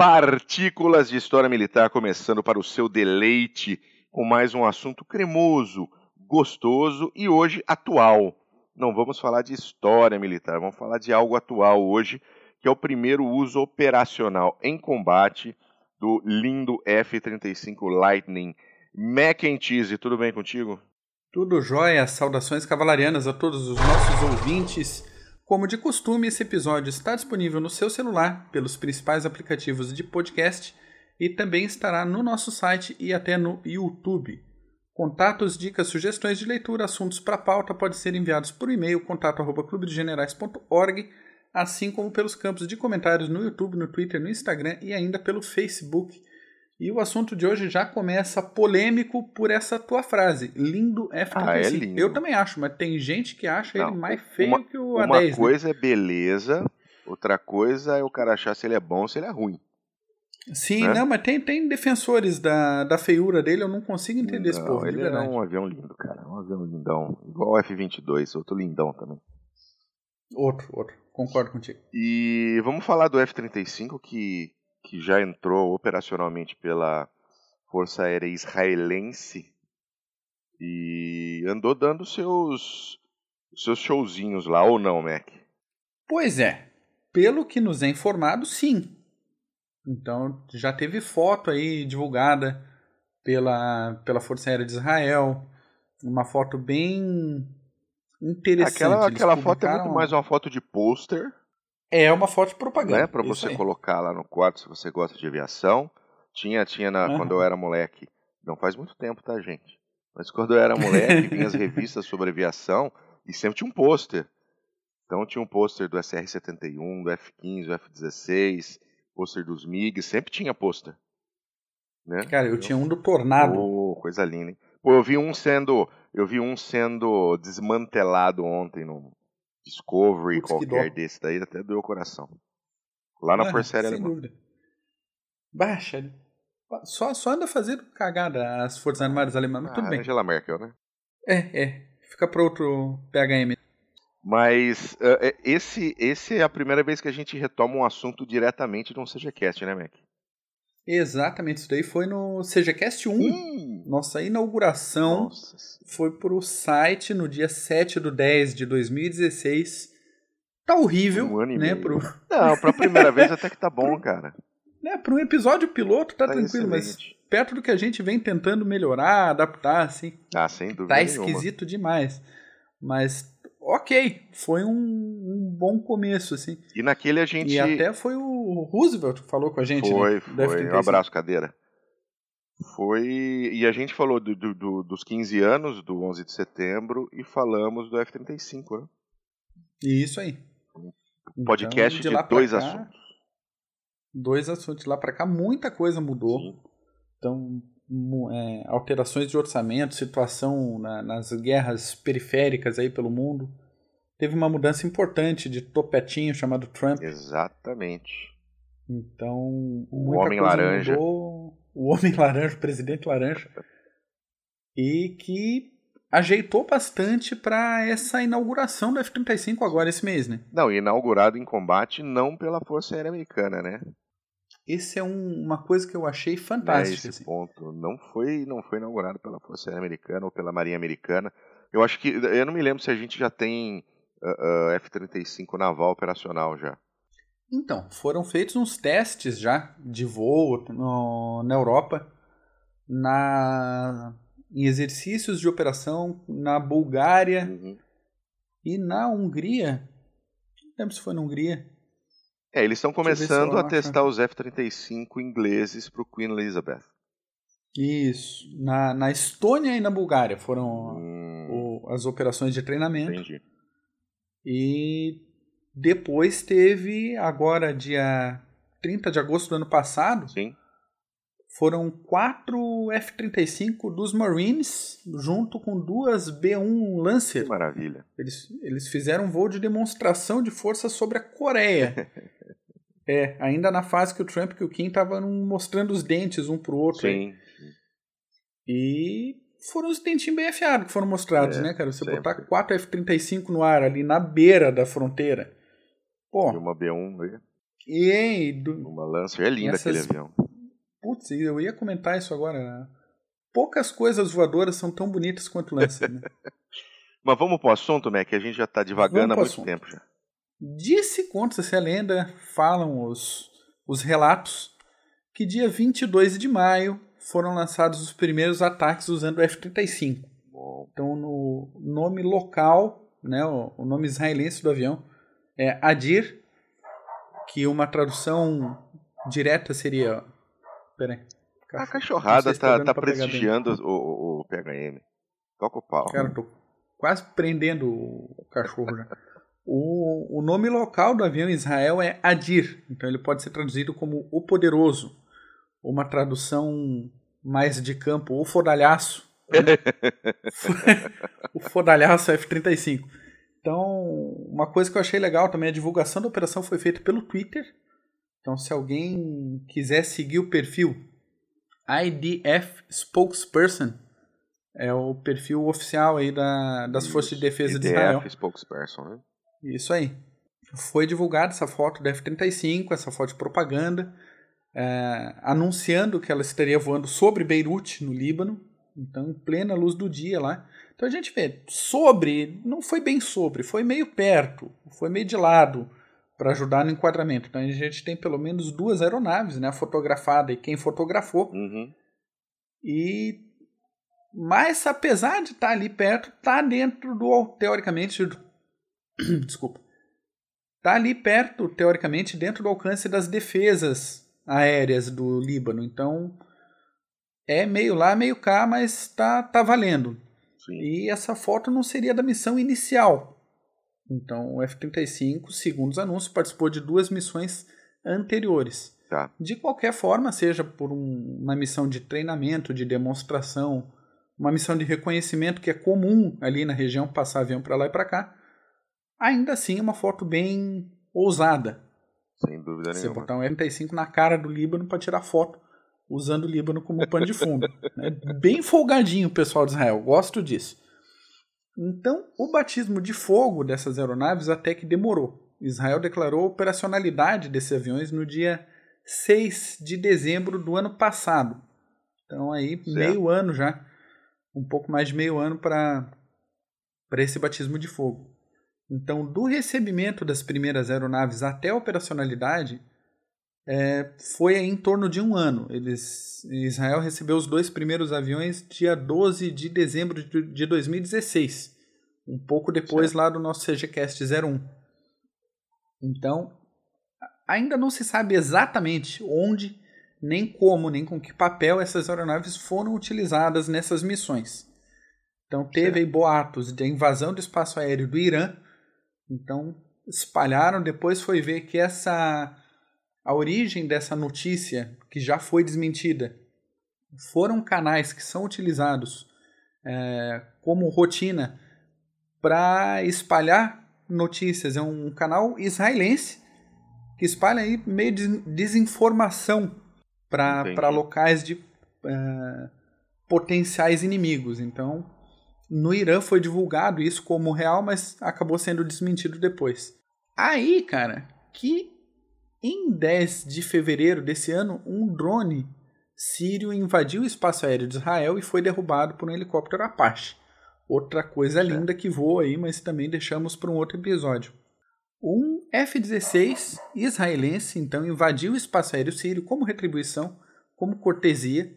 Partículas de História Militar começando para o seu deleite com mais um assunto cremoso, gostoso e hoje atual. Não vamos falar de história militar, vamos falar de algo atual hoje, que é o primeiro uso operacional em combate do lindo F-35 Lightning. Mac tudo bem contigo? Tudo jóia, saudações cavalarianas a todos os nossos ouvintes. Como de costume, esse episódio está disponível no seu celular pelos principais aplicativos de podcast e também estará no nosso site e até no YouTube. Contatos, dicas, sugestões de leitura, assuntos para pauta podem ser enviados por e-mail contato@clubedegenerais.org, assim como pelos campos de comentários no YouTube, no Twitter, no Instagram e ainda pelo Facebook. E o assunto de hoje já começa polêmico por essa tua frase. Lindo F-35. Ah, é lindo. Eu também acho, mas tem gente que acha Não, ele mais feio uma, que o Uma A10. né? coisa é beleza, outra coisa é o cara achar se ele é bom ou se ele é ruim. Sim, né? não, mas tem, tem defensores da, da feiura dele, eu não consigo entender esse Não, povo, de ele é um avião lindo, cara. Um avião lindão. Igual o F-22, outro lindão também. Outro, outro. Concordo contigo. E vamos falar do F-35 que, que já entrou operacionalmente pela Força Aérea Israelense e andou dando seus seus showzinhos lá ou não, Mac? Pois é, pelo que nos é informado, sim. Então já teve foto aí divulgada pela, pela Força Aérea de Israel, uma foto bem interessante. Aquela, Eles aquela foto é muito mais uma foto de pôster, É uma foto de propaganda. né, para você colocar lá no quarto se você gosta de aviação. Tinha, tinha na, Aham. quando eu era moleque. Não faz muito tempo, tá, gente? Mas quando eu era moleque, vinha as revistas sobre aviação e sempre tinha um pôster. Então tinha um pôster do SR-71, do F-15, do F-16, pôster dos MiG, sempre tinha pôster. Né? Cara, eu tinha um do Tornado. Pô, coisa linda, hein? Pô, eu vi um sendo, eu vi um sendo desmantelado ontem no Discovery, Putz, que qualquer desse daí, até doeu o coração. Lá na Ah, Força Aérea Sem Alemã. dúvida. Baixa. Só, só anda fazendo cagada as Forças Armadas Alemãs, mas tudo Ah, bem. Angela Merkel, né? É, é. Fica para outro PHM. Mas eh, esse, esse é a primeira vez que a gente retoma um assunto diretamente de um CGCast, né, Mac? Exatamente, isso daí foi no CGCast 1. Hum, Nossa inauguração nossa. foi pro site no dia 7 do 10 de 2016. Tá horrível, Um ano e né? meio. Pro, Não, pra primeira vez até que tá bom, cara. né, pro episódio piloto tá, Tá tranquilo, mas excelente. perto do que a gente vem tentando melhorar, adaptar, assim, Ah, sem dúvida tá nenhuma. esquisito demais. Mas, ok, foi um, um bom começo, assim. E naquele a gente... E até foi o Roosevelt que falou com a gente, Foi, né? foi. F-35. Um abraço, cadeira. Foi. E a gente falou do, do- do- dos 15 anos do 11 de setembro e falamos do F-35, né? Isso aí. Podcast Então, de, pra dois cá, assuntos. Dois assuntos. De lá pra cá, muita coisa mudou. Sim. Então, é, alterações de orçamento, situação na- nas guerras periféricas aí pelo mundo. Teve uma mudança importante de topetinho chamado Trump. Exatamente. Então, O Homem Laranja. mudou. O Homem Laranja, o Presidente Laranja. E que ajeitou bastante para essa inauguração do F-35 agora esse mês, né? Não, inaugurado em combate não pela Força Aérea Americana, né? Esse é um- uma coisa que eu achei Né, fantástica. Esse assim. ponto não foi, não foi inaugurado pela Força Aérea Americana ou pela Marinha Americana. Eu acho que. Eu não me lembro se a gente já tem ah, ah, F-35 naval operacional já. Então, foram feitos uns testes já de voo no- na Europa, na, em exercícios de operação na Bulgária Uhum. e na Hungria. Não lembro se foi na Hungria. É, eles estão começando a testar os F-35 ingleses para o Queen Elizabeth. Isso. Na, na Estônia e na Bulgária foram Hum, o- as operações de treinamento. entendi. E depois teve, agora, dia 30 de agosto do ano passado, Sim. foram quatro F-35 dos Marines, junto com duas B-1 Que Lancer. maravilha. Eles, eles fizeram um voo de demonstração de força sobre a Coreia. é, ainda na fase que o Trump e o Kim estavam mostrando os dentes um pro outro. aí. Sim. E foram os dentinhos bem afiados que foram mostrados, É, né, cara? Você sempre. botar quatro F-35 no ar ali na beira da fronteira. Pô, E uma B1 aí. E do... Uma Lancer é linda Essas... aquele avião. Putz, eu ia comentar isso agora. Poucas coisas voadoras são tão bonitas quanto o Lancer, né? Mas vamos pro assunto, né? Que a gente já tá divagando há muito assunto. tempo já. Disse, conta-se a lenda, falam os, os relatos, que dia 22 de maio foram lançados os primeiros ataques usando o F-35. Então, no nome local, né, o, nome israelense do avião é Adir, que uma tradução direta seria. Peraí. A cachorrada tá, tá, tá prestigiando o, o, o, PHM. Toca o pau. Cara, tô quase prendendo o cachorro já. o, o nome local do avião em Israel é Adir, então ele pode ser traduzido como o Poderoso. Uma tradução mais de campo, o Fodalhaço. Né? o Fodalhaço F-35. Então, uma coisa que eu achei legal também, a divulgação da operação foi feita pelo Twitter. Então, se alguém quiser seguir o perfil IDF Spokesperson, é o perfil oficial aí da, das Isso, Forças de Defesa IDF de Israel. Spokesperson, né? Isso aí. Foi divulgada essa foto da F-35, essa foto de propaganda, é, anunciando que ela estaria voando sobre Beirute, no Líbano, então em plena luz do dia lá. Então a gente vê, sobre, não foi bem sobre, foi meio perto, foi meio de lado para ajudar no enquadramento. Então a gente tem pelo menos duas aeronaves, né, fotografada e quem fotografou. Uhum. E mas apesar de estar tá ali perto, está dentro do teoricamente do, desculpa. Está ali perto, teoricamente, dentro do alcance das defesas aéreas do Líbano. Então é meio lá, meio cá, mas está tá valendo. Sim. E essa foto não seria da missão inicial. Então, o F-35, segundo os anúncios, participou de duas missões anteriores. Tá. De qualquer forma, seja por um, uma missão de treinamento, de demonstração, uma missão de reconhecimento que é comum ali na região, passar avião para lá e para cá, ainda assim é uma foto bem ousada. Sem dúvida nenhuma. Você botar um F-35 na cara do Líbano para tirar foto usando o Líbano como pano de fundo. é bem folgadinho o pessoal de Israel, gosto disso. Então, o batismo de fogo dessas aeronaves até que demorou. Israel declarou a operacionalidade desses aviões no dia 6 de dezembro do ano passado. Então, aí, certo. meio ano já. Um pouco mais de meio ano para esse batismo de fogo. Então, do recebimento das primeiras aeronaves até a operacionalidade, é, foi em torno de um ano. Eles, Israel recebeu os dois primeiros aviões dia 12 de dezembro de 2016, um pouco depois certo. lá do nosso CGCast 01. Então, ainda não se sabe exatamente onde, nem como, nem com que papel essas aeronaves foram utilizadas nessas missões. Então, teve aí boatos de invasão do espaço aéreo do Irã. Então, espalharam. Depois foi ver que essa a origem dessa notícia, que já foi desmentida, foram canais que são utilizados é, como rotina para espalhar notícias. É um canal israelense que espalha aí meio de desinformação para locais de é, potenciais inimigos. Então, no Irã foi divulgado isso como real, mas acabou sendo desmentido depois. Aí, cara, que em 10 de fevereiro desse ano, um drone sírio invadiu o espaço aéreo de Israel e foi derrubado por um helicóptero Apache. Outra coisa linda que voa aí, mas também deixamos para um outro episódio. Um F-16 israelense, então, invadiu o espaço aéreo sírio como retribuição, como cortesia.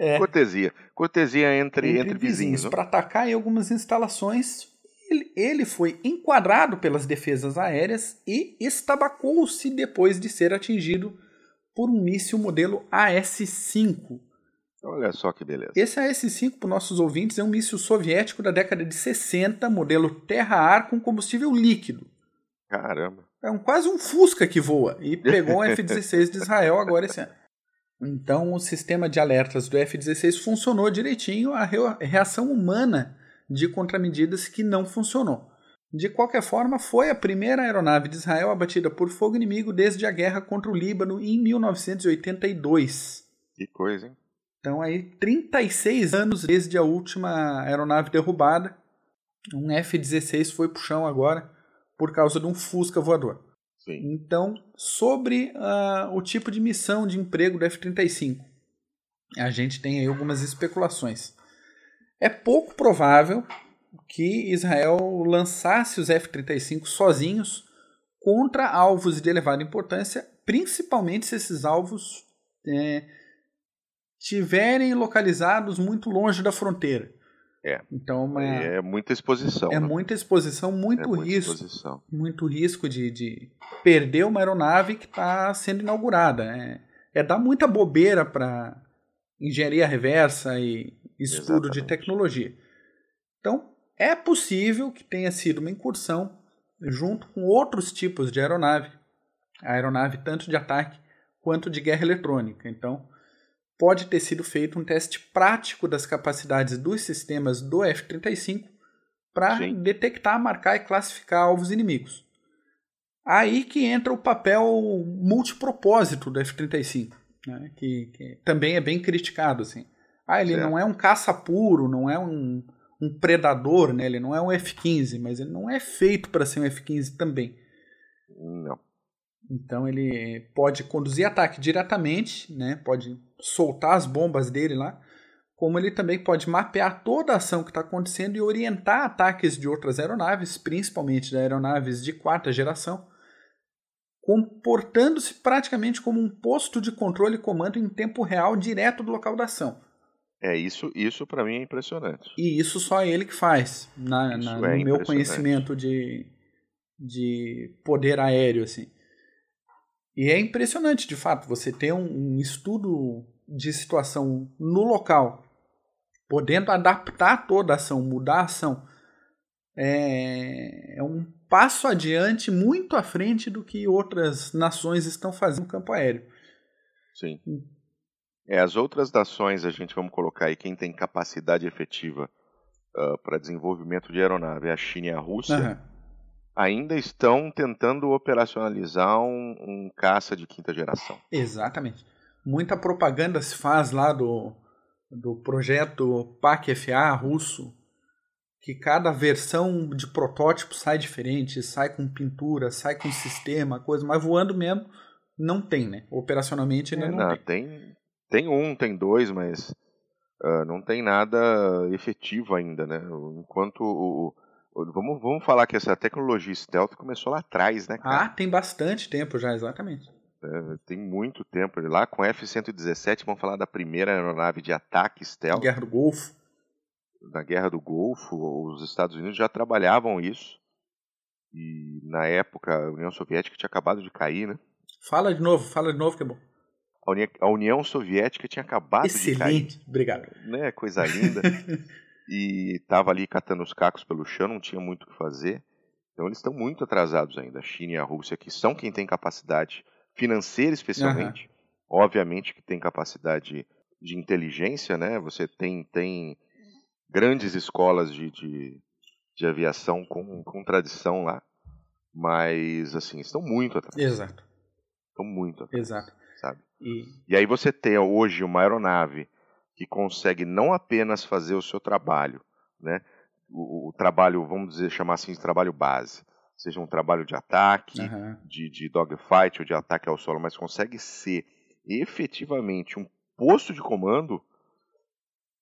É, cortesia. Cortesia entre, entre, entre vizinhos. Para atacar em algumas instalações ele, ele foi enquadrado pelas defesas aéreas e estabacou-se depois de ser atingido por um míssil modelo AS-5. Olha só que beleza. Esse AS-5, para nossos ouvintes, é um míssil soviético da década de 60, modelo terra-ar com combustível líquido. Caramba. É um, quase um Fusca que voa e pegou um F-16 de Israel agora esse ano. Então, o sistema de alertas do F-16 funcionou direitinho, a reação humana de contramedidas que não funcionou. De qualquer forma, foi a primeira aeronave de Israel abatida por fogo inimigo desde a guerra contra o Líbano em 1982. Que coisa, hein? Então aí 36 anos desde a última aeronave derrubada. Um F-16 foi pro chão agora por causa de um Fusca voador. Sim. Então, sobre uh, o tipo de missão de emprego do F-35, a gente tem aí algumas especulações. É pouco provável que Israel lançasse os F-35 sozinhos contra alvos de elevada importância, principalmente se esses alvos é, tiverem localizados muito longe da fronteira. É. Então uma, é muita exposição. É né? muita exposição, muito é muita risco. Exposição. Muito risco de, de perder uma aeronave que está sendo inaugurada. É, é dar muita bobeira para engenharia reversa e estudo Exatamente. de tecnologia. Então, é possível que tenha sido uma incursão junto com outros tipos de aeronave. A aeronave tanto de ataque quanto de guerra eletrônica. Então, pode ter sido feito um teste prático das capacidades dos sistemas do F-35 para detectar, marcar e classificar alvos inimigos. Aí que entra o papel multipropósito do F-35, né? que, que também é bem criticado. Assim. Ah, ele Certo. não é um caça puro, não é um, um predador, né? ele não é um F-15, mas ele não é feito para ser um F-15 também. Não. Então ele pode conduzir ataque diretamente, né? pode soltar as bombas dele lá, como ele também pode mapear toda a ação que está acontecendo e orientar ataques de outras aeronaves, principalmente de aeronaves de quarta geração, comportando-se praticamente como um posto de controle e comando em tempo real direto do local da ação. É isso, isso para mim é impressionante. E isso só ele que faz, na, na- é no meu impressionante. conhecimento de, de poder aéreo. Assim. E é impressionante, de fato, você ter um, um estudo de situação no local, podendo adaptar toda a ação, mudar a ação. É, é um passo adiante, muito à frente do que outras nações estão fazendo no campo aéreo. Sim. É, as outras nações, a gente vamos colocar aí quem tem capacidade efetiva para desenvolvimento de aeronave, é a China e a Rússia, Aham. Ainda estão tentando operacionalizar um, um caça de quinta geração. Exatamente. Muita propaganda se faz lá do, do projeto PAC-FA russo, que cada versão de protótipo sai diferente, sai com pintura, sai com sistema, coisa, mas voando mesmo não tem, né? Operacionalmente ainda É, não, não, tem. tem, tem um, tem dois, mas ah, não tem nada efetivo ainda, né? Enquanto o- vamos, vamos falar que essa tecnologia stealth começou lá atrás, né, cara? Ah, tem bastante tempo já, exatamente. É, tem muito tempo. Lá com F-117, vamos falar da primeira aeronave de ataque stealth Guerra do Golfo. na Guerra do Golfo. Os Estados Unidos já trabalhavam isso. E na época a União Soviética tinha acabado de cair, né? Fala de novo, fala de novo que é bom. A Uni- a União Soviética tinha acabado de cair. Excelente, obrigado. né? Coisa linda. e tava ali catando os cacos pelo chão, não tinha muito o que fazer. Então eles estão muito atrasados ainda. A China e a Rússia, que são quem tem capacidade financeira, especialmente. Obviamente que tem capacidade de inteligência, né? Você tem, tem grandes escolas de, de, de aviação com, com tradição lá. Mas, assim, estão muito atrasados. Exato, Estão muito atrasados, exato. sabe? E E aí você tem hoje uma aeronave que consegue não apenas fazer o seu trabalho, né? O, o trabalho, vamos dizer, chamar assim, de trabalho base, seja um trabalho de ataque, aham, de, de dogfight ou de ataque ao solo, mas consegue ser efetivamente um posto de comando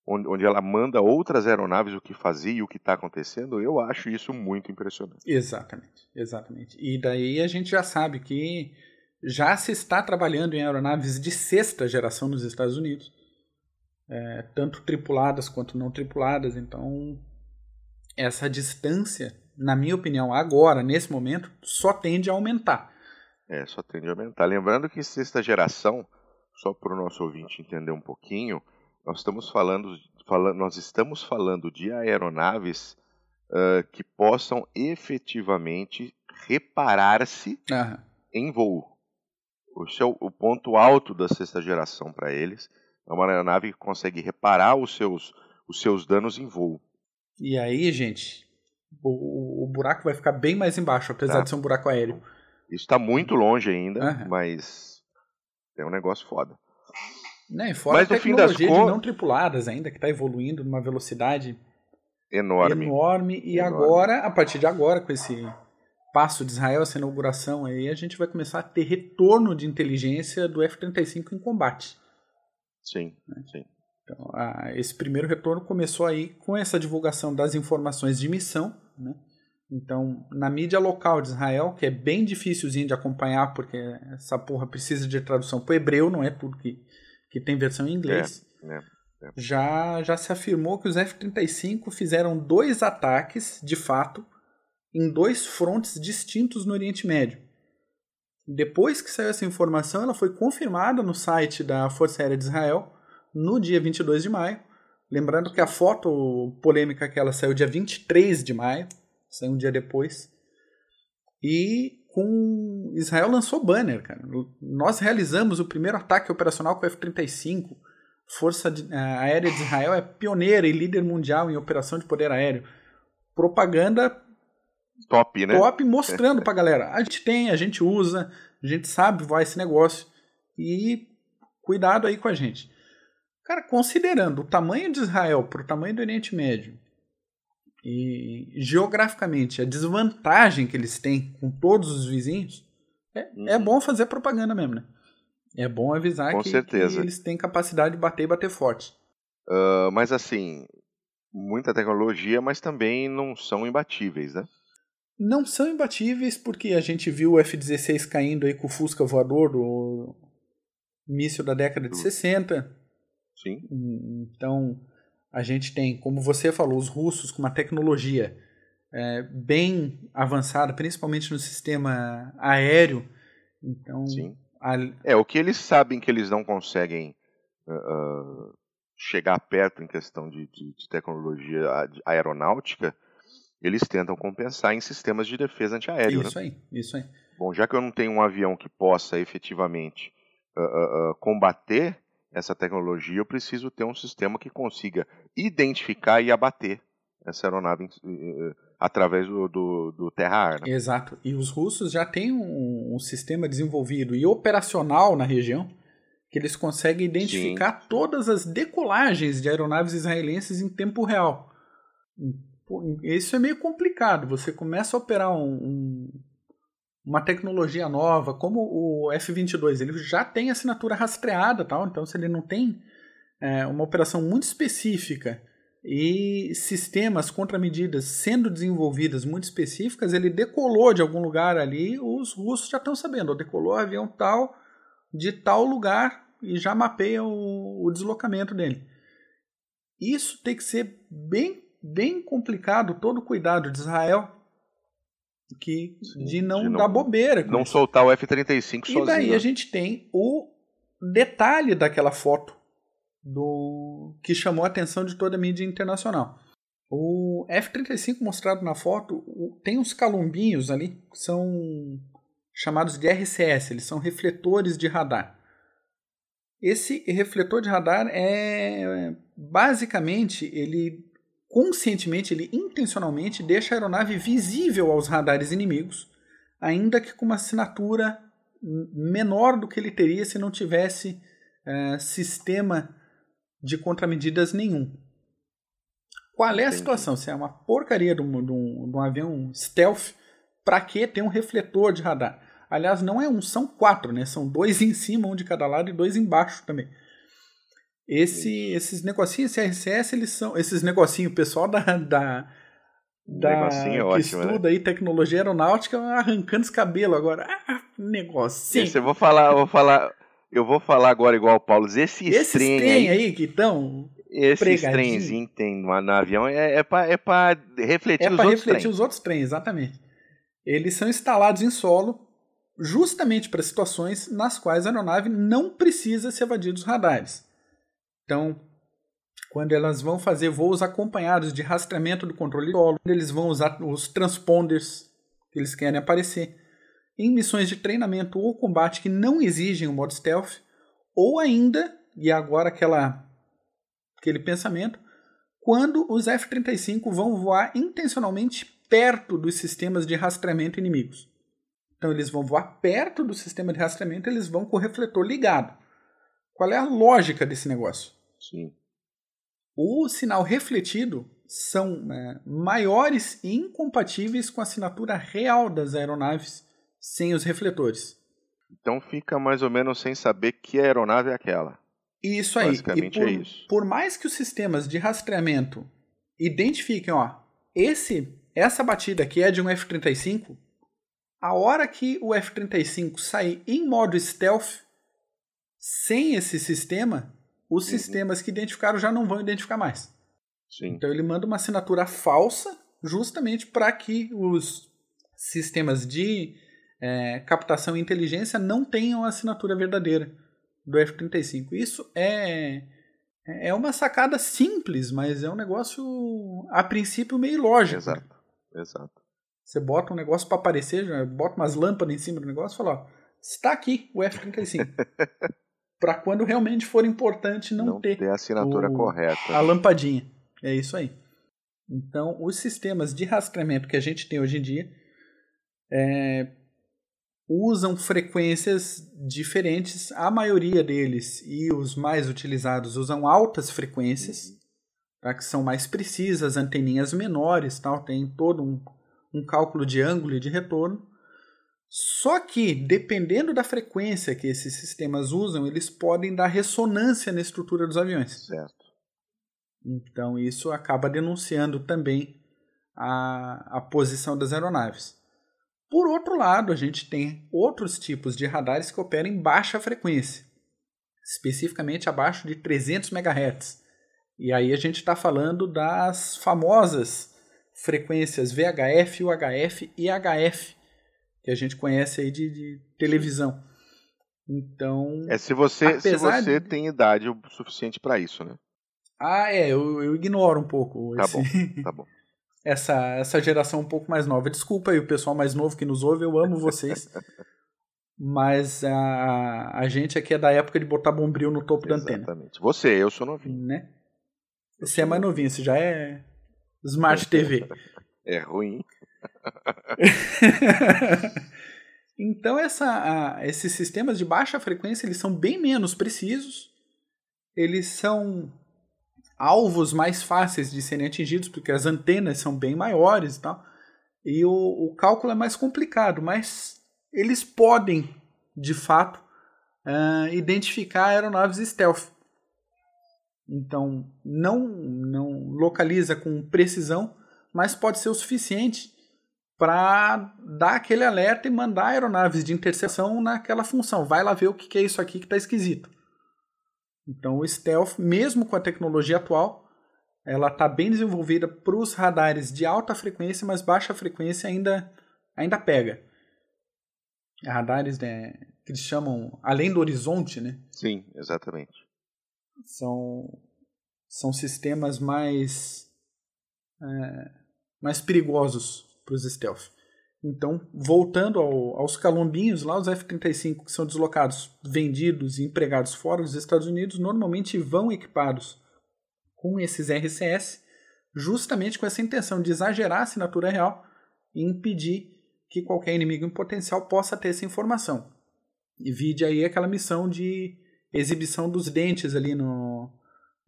onde, onde ela manda outras aeronaves o que fazer e o que está acontecendo, eu acho isso muito impressionante. Exatamente, exatamente. E daí a gente já sabe que já se está trabalhando em aeronaves de sexta geração nos Estados Unidos, é, tanto tripuladas quanto não tripuladas. Então, essa distância, na minha opinião, agora, nesse momento, só tende a aumentar. É, só tende a aumentar. Lembrando que sexta geração, só para o nosso ouvinte entender um pouquinho, nós estamos falando, fala- nós estamos falando de aeronaves ah, que possam efetivamente reparar-se Aham, em voo. Esse é o, o ponto alto da sexta geração para eles. É uma aeronave que consegue reparar os seus, os seus danos em voo. E aí, gente, o, o buraco vai ficar bem mais embaixo, apesar Tá. de ser um buraco aéreo. Isso está muito longe ainda, Aham. mas é um negócio foda. Né? Fora Mas a no fim das tecnologia de não tripuladas ainda, que está evoluindo numa velocidade Enorme. enorme. E Enorme. agora, a partir de agora, com esse passo de Israel, essa inauguração aí, a gente vai começar a ter retorno de inteligência do F-35 em combate. Sim, sim. Então, a, esse primeiro retorno começou aí com essa divulgação das informações de missão, né? Então, na mídia local de Israel, que é bem dificilzinho de acompanhar, porque essa porra precisa de tradução para o hebreu, não é tudo que, que tem versão em inglês. É, é, é. Já, já se afirmou que os F-35 fizeram dois ataques, de fato, em dois frontes distintos no Oriente Médio. Depois que saiu essa informação, ela foi confirmada no site da Força Aérea de Israel no dia 22 de maio. Lembrando que a foto polêmica que ela saiu dia 23 de maio, saiu um dia depois. E com Israel lançou banner, cara. Nós realizamos o primeiro ataque operacional com o F-35. Força Aérea de Israel é pioneira e líder mundial em operação de poder aéreo. Propaganda top, né? Top mostrando pra galera. A gente tem, a gente usa, a gente sabe voar esse negócio. E cuidado aí com a gente. Cara, considerando o tamanho de Israel pro tamanho do Oriente Médio e geograficamente a desvantagem que eles têm com todos os vizinhos, é, é uhum. é bom fazer propaganda mesmo, né? É bom avisar que, certeza. que eles têm capacidade de bater e bater forte. Uh, mas assim, muita tecnologia, mas também não são imbatíveis, né? Não são imbatíveis porque a gente viu o F-16 caindo aí com o Fusca voador do míssil da década de 60. Sim. Então, a gente tem, como você falou, os russos com uma tecnologia é, bem avançada, principalmente no sistema aéreo. Então, a... é o que eles sabem que eles não conseguem uh, chegar perto em questão de, de, de, tecnologia aeronáutica, eles tentam compensar em sistemas de defesa antiaéreo. Isso né? aí, isso aí. Bom, já que eu não tenho um avião que possa efetivamente uh, uh, combater essa tecnologia, eu preciso ter um sistema que consiga identificar e abater essa aeronave uh, através do, do, do terra-ar. Né? Exato. E os russos já têm um, um, sistema desenvolvido e operacional na região que eles conseguem identificar Sim. todas as decolagens de aeronaves israelenses em tempo real. Isso é meio complicado. Você começa a operar um, um uma tecnologia nova, como o F-22, ele já tem assinatura rastreada, tal, então se ele não tem é, uma operação muito específica e sistemas contramedidas sendo desenvolvidas muito específicas, ele decolou de algum lugar ali, os russos já estão sabendo, decolou avião tal de tal lugar e já mapeia o, o deslocamento dele. Isso tem que ser bem, bem complicado, todo o cuidado de Israel que de não, de não dar bobeira. Não isso. soltar o F-35 sozinho. E daí a gente tem o detalhe daquela foto do que chamou a atenção de toda a mídia internacional. O F-35 mostrado na foto tem uns calombinhos ali que são chamados de RCS, eles são refletores de radar. Esse refletor de radar é basicamente ele conscientemente, ele intencionalmente deixa a aeronave visível aos radares inimigos, ainda que com uma assinatura menor do que ele teria se não tivesse é, sistema de contramedidas nenhum. Qual é a situação? Se é uma porcaria de um, de um, de um avião stealth, para que ter um refletor de radar? Aliás, não é um, são quatro, né? São dois em cima, um de cada lado e dois embaixo também. Esse, esses negocinhos CRCS, eles são. Esses negocinhos, o pessoal da. da da, negocinho é ótimo, né? estuda né? aí tecnologia aeronáutica arrancando os cabelos agora. Ah, negocinho. Esse eu vou falar, eu vou falar, eu vou falar agora igual o Paulo. Esse, esse trem, trem aí, aí que estão esses trenzinho tem no avião é, é para é pra refletir é os pra outros refletir trens. os outros trens, exatamente. Eles são instalados em solo justamente para situações nas quais a aeronave não precisa se evadir dos radares. Então, quando elas vão fazer voos acompanhados de rastreamento do controle solo, eles vão usar os transponders que eles querem aparecer em missões de treinamento ou combate que não exigem o modo stealth, ou ainda, e agora aquela aquele pensamento, quando os F-35 vão voar intencionalmente perto dos sistemas de rastreamento inimigos. Então eles vão voar perto do sistema de rastreamento, eles vão com o refletor ligado. Qual é a lógica desse negócio? Sim. O sinal refletido são é, maiores e incompatíveis com a assinatura real das aeronaves sem os refletores. Então fica mais ou menos sem saber que aeronave é aquela. Isso aí. Basicamente por, é isso. Por mais que os sistemas de rastreamento identifiquem, ó, esse, essa batida aqui é de um F-35, a hora que o F-35 sair em modo stealth, sem esse sistema, os uhum. sistemas que identificaram já não vão identificar mais. Sim. Então ele manda uma assinatura falsa justamente para que os sistemas de é, captação e inteligência não tenham a assinatura verdadeira do F-35. Isso é, é uma sacada simples, mas é um negócio, a princípio, meio lógico. Exato, exato. Você bota um negócio para aparecer, bota umas lâmpadas em cima do negócio e fala, ó, está aqui o F-35. para quando realmente for importante não, não ter, ter a assinatura o, correta. A lampadinha. É isso aí. Então, os sistemas de rastreamento que a gente tem hoje em dia é, usam frequências diferentes. A maioria deles e os mais utilizados usam altas frequências, tá, que são mais precisas, anteninhas menores, tal, tem todo um, um cálculo de ângulo e de retorno. Só que, dependendo da frequência que esses sistemas usam, eles podem dar ressonância na estrutura dos aviões. Certo. Então, isso acaba denunciando também a, a posição das aeronaves. Por outro lado, a gente tem outros tipos de radares que operam em baixa frequência, especificamente abaixo de 300 MHz. E aí a gente está falando das famosas frequências VHF, UHF e HF, que a gente conhece aí de, de televisão. Então. É se você, se você de... tem idade o suficiente para isso, né? Ah, é, eu, eu ignoro um pouco. Tá esse... bom, tá bom. essa, essa geração um pouco mais nova. Desculpa aí o pessoal mais novo que nos ouve, eu amo vocês. mas a, a gente aqui é da época de botar bombril no topo Exatamente. da antena. Exatamente. Você, eu sou novinho. Né? Você é mais novinho, você já é Smart TV. É ruim. então essa, a, esses sistemas de baixa frequência eles são bem menos precisos. Eles são alvos mais fáceis de serem atingidos, porque as antenas são bem maiores e tal. E o, o cálculo é mais complicado, mas eles podem, de fato, uh, identificar aeronaves stealth. Então, não, não localiza com precisão, mas pode ser o suficiente para dar aquele alerta e mandar aeronaves de interseção naquela função. Vai lá ver o que é isso aqui que está esquisito. Então, o stealth, mesmo com a tecnologia atual, ela está bem desenvolvida para os radares de alta frequência, mas baixa frequência ainda, ainda pega. Radares né, que eles chamam além do horizonte, né? Sim, exatamente. São, são sistemas mais, é, mais perigosos para os stealth. Então, voltando ao, aos calombinhos, lá os F-35 que são deslocados, vendidos e empregados fora dos Estados Unidos, normalmente vão equipados com esses RCS, justamente com essa intenção de exagerar a assinatura real e impedir que qualquer inimigo em potencial possa ter essa informação. E vide aí aquela missão de exibição dos dentes ali no,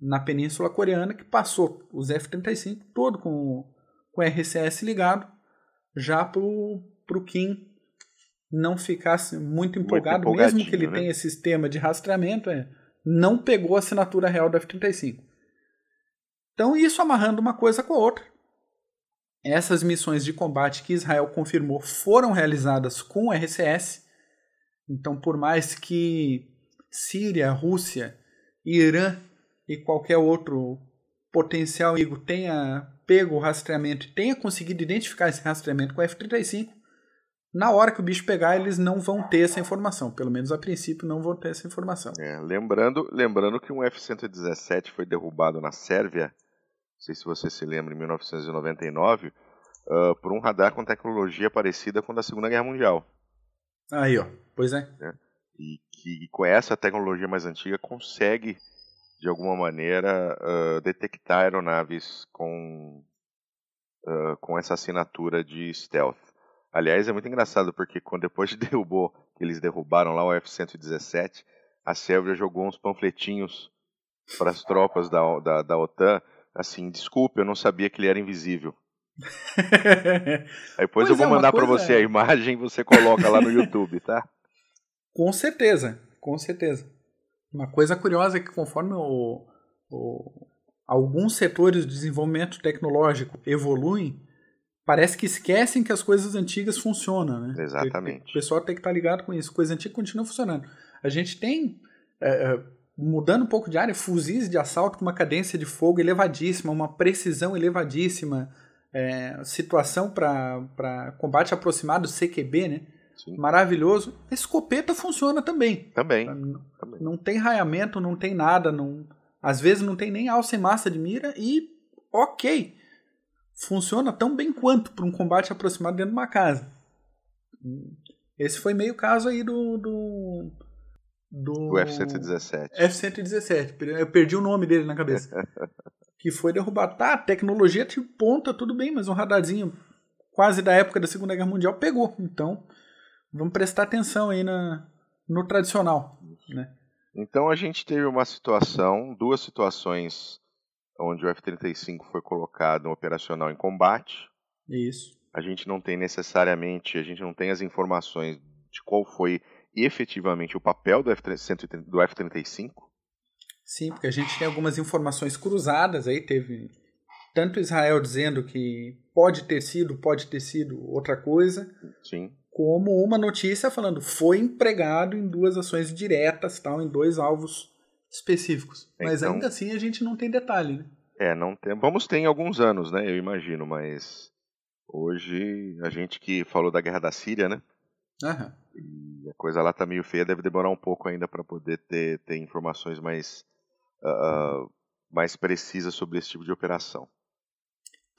na Península Coreana, que passou os F-35 todo com, com o RCS ligado, já pro, pro Kim não ficasse muito empolgado, muito mesmo que ele né? tenha esse sistema de rastreamento, é, não pegou a assinatura real do F-35. Então, isso amarrando uma coisa com a outra. Essas missões de combate que Israel confirmou foram realizadas com o RCS. Então, por mais que Síria, Rússia, Irã e qualquer outro potencial amigo tenha pego o rastreamento e tenha conseguido identificar esse rastreamento com o F-35, na hora que o bicho pegar, eles não vão ter essa informação. Pelo menos a princípio não vão ter essa informação. É, lembrando, lembrando que um F-117 foi derrubado na Sérvia, não sei se você se lembra, em 1999, uh, por um radar com tecnologia parecida com a da Segunda Guerra Mundial. Aí, ó. Pois é. é. E que com essa tecnologia mais antiga consegue de alguma maneira, uh, detectar aeronaves com, uh, com essa assinatura de stealth. Aliás, é muito engraçado porque quando depois de derrubou, que eles derrubaram lá o F-117, a Sérvia jogou uns panfletinhos para as tropas da, da, da OTAN. Assim, desculpe, eu não sabia que ele era invisível. Aí depois Pois eu vou é, mandar coisa- você a imagem e você coloca lá no YouTube, tá? Com certeza, com certeza. Uma coisa curiosa é que conforme o, o- alguns setores de desenvolvimento tecnológico evoluem, parece que esquecem que as coisas antigas funcionam, né? Exatamente. O pessoal tem que estar ligado com isso. Coisa antiga continua funcionando. A gente tem, é, é, mudando um pouco de área, fuzis de assalto com uma cadência de fogo elevadíssima, uma precisão elevadíssima, é, situação para combate aproximado, CQB, né? Sim. Maravilhoso. A escopeta funciona também. Também. Não, também. não tem raiamento, não tem nada, não, às vezes não tem nem alça e massa de mira e ok. Funciona tão bem quanto para um combate aproximado dentro de uma casa. Esse foi meio caso aí do. do, do O F-117. F-117. Eu perdi o nome dele na cabeça. que foi derrubado. Tá, tecnologia de ponta, tudo bem, mas um radarzinho quase da época da Segunda Guerra Mundial pegou. Então, vamos prestar atenção aí na, no tradicional. Né? Então a gente teve uma situação, duas situações onde o F-35 foi colocado no operacional em combate. Isso. A gente não tem necessariamente, a gente não tem as informações de qual foi efetivamente o papel do F-130 do F-35. Sim, porque a gente tem algumas informações cruzadas aí, teve tanto Israel dizendo que pode ter sido, pode ter sido outra coisa, Sim. Como uma notícia falando foi empregado em duas ações diretas, tal, em dois alvos específicos. Mas Então- ainda assim a gente não tem detalhe, né? É, não tem. Vamos ter em alguns anos, né? Eu imagino, mas hoje a gente que falou da guerra da Síria, né? Aham. E a coisa lá tá meio feia, deve demorar um pouco ainda para poder ter, ter informações mais ah, mais precisas sobre esse tipo de operação.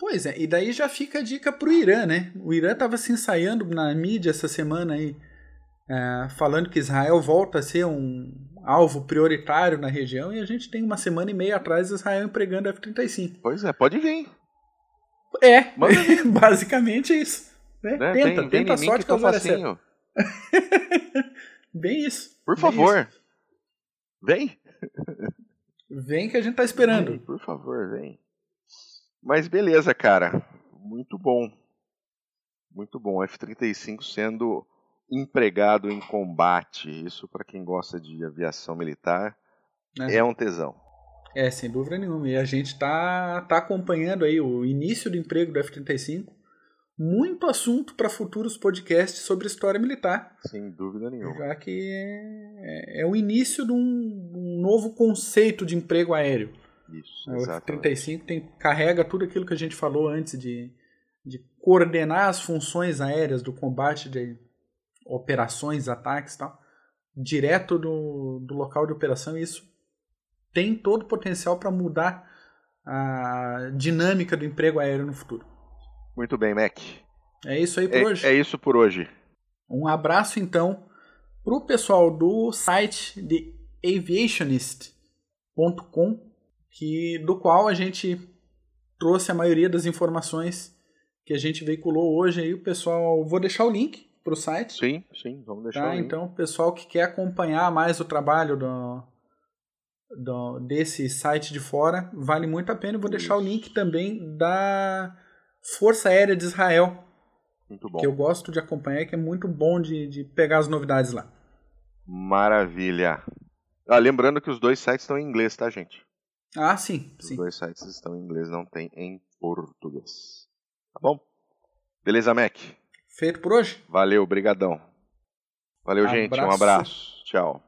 Pois é, e daí já fica a dica pro Irã, né? O Irã estava se ensaiando na mídia essa semana aí, é, falando que Israel volta a ser um alvo prioritário na região, e a gente tem uma semana e meia atrás Israel empregando F-35. Pois é, pode vir. É, basicamente isso. né? Né? Tenta, vem, vem tenta a sorte que tá certa. facinho. Bem isso. Por bem favor. Vem. isso. Vem que a gente tá esperando. Vem, por favor, vem. Mas beleza, cara. Muito bom. Muito bom. F-35 sendo empregado em combate. Isso para quem gosta de aviação militar né? é um tesão. É, sem dúvida nenhuma. E a gente tá, tá acompanhando aí o início do emprego do F-35. Muito assunto para futuros podcasts sobre história militar, Sem dúvida nenhuma. já que é, é o início de um, um novo conceito de emprego aéreo. Isso, O exatamente. F-35 tem, carrega tudo aquilo que a gente falou antes de, de coordenar as funções aéreas do combate de operações, ataques e tal, direto do, do local de operação. E isso tem todo o potencial para mudar a dinâmica do emprego aéreo no futuro. Muito bem, Mac. É isso aí por É, hoje. é isso por hoje. Um abraço então para o pessoal do site de aviationist.com, que do qual a gente trouxe a maioria das informações que a gente veiculou hoje aí. O pessoal, vou deixar o link para o site. Sim, sim, vamos deixar Tá, o link. então, o pessoal que quer acompanhar mais o trabalho do, do- desse site de fora, vale muito a pena. Eu vou deixar o Isso. link também da Força Aérea de Israel, Muito bom. que eu gosto de acompanhar, que é muito bom de, de pegar as novidades lá. Maravilha. Ah, lembrando que os dois sites estão em inglês, tá, gente? Ah, sim, Os sim. dois sites estão em inglês, não tem em português. Tá bom? Beleza, Mac? Feito por hoje? Valeu, brigadão. Valeu, gente. Um Abraço. abraço. Tchau.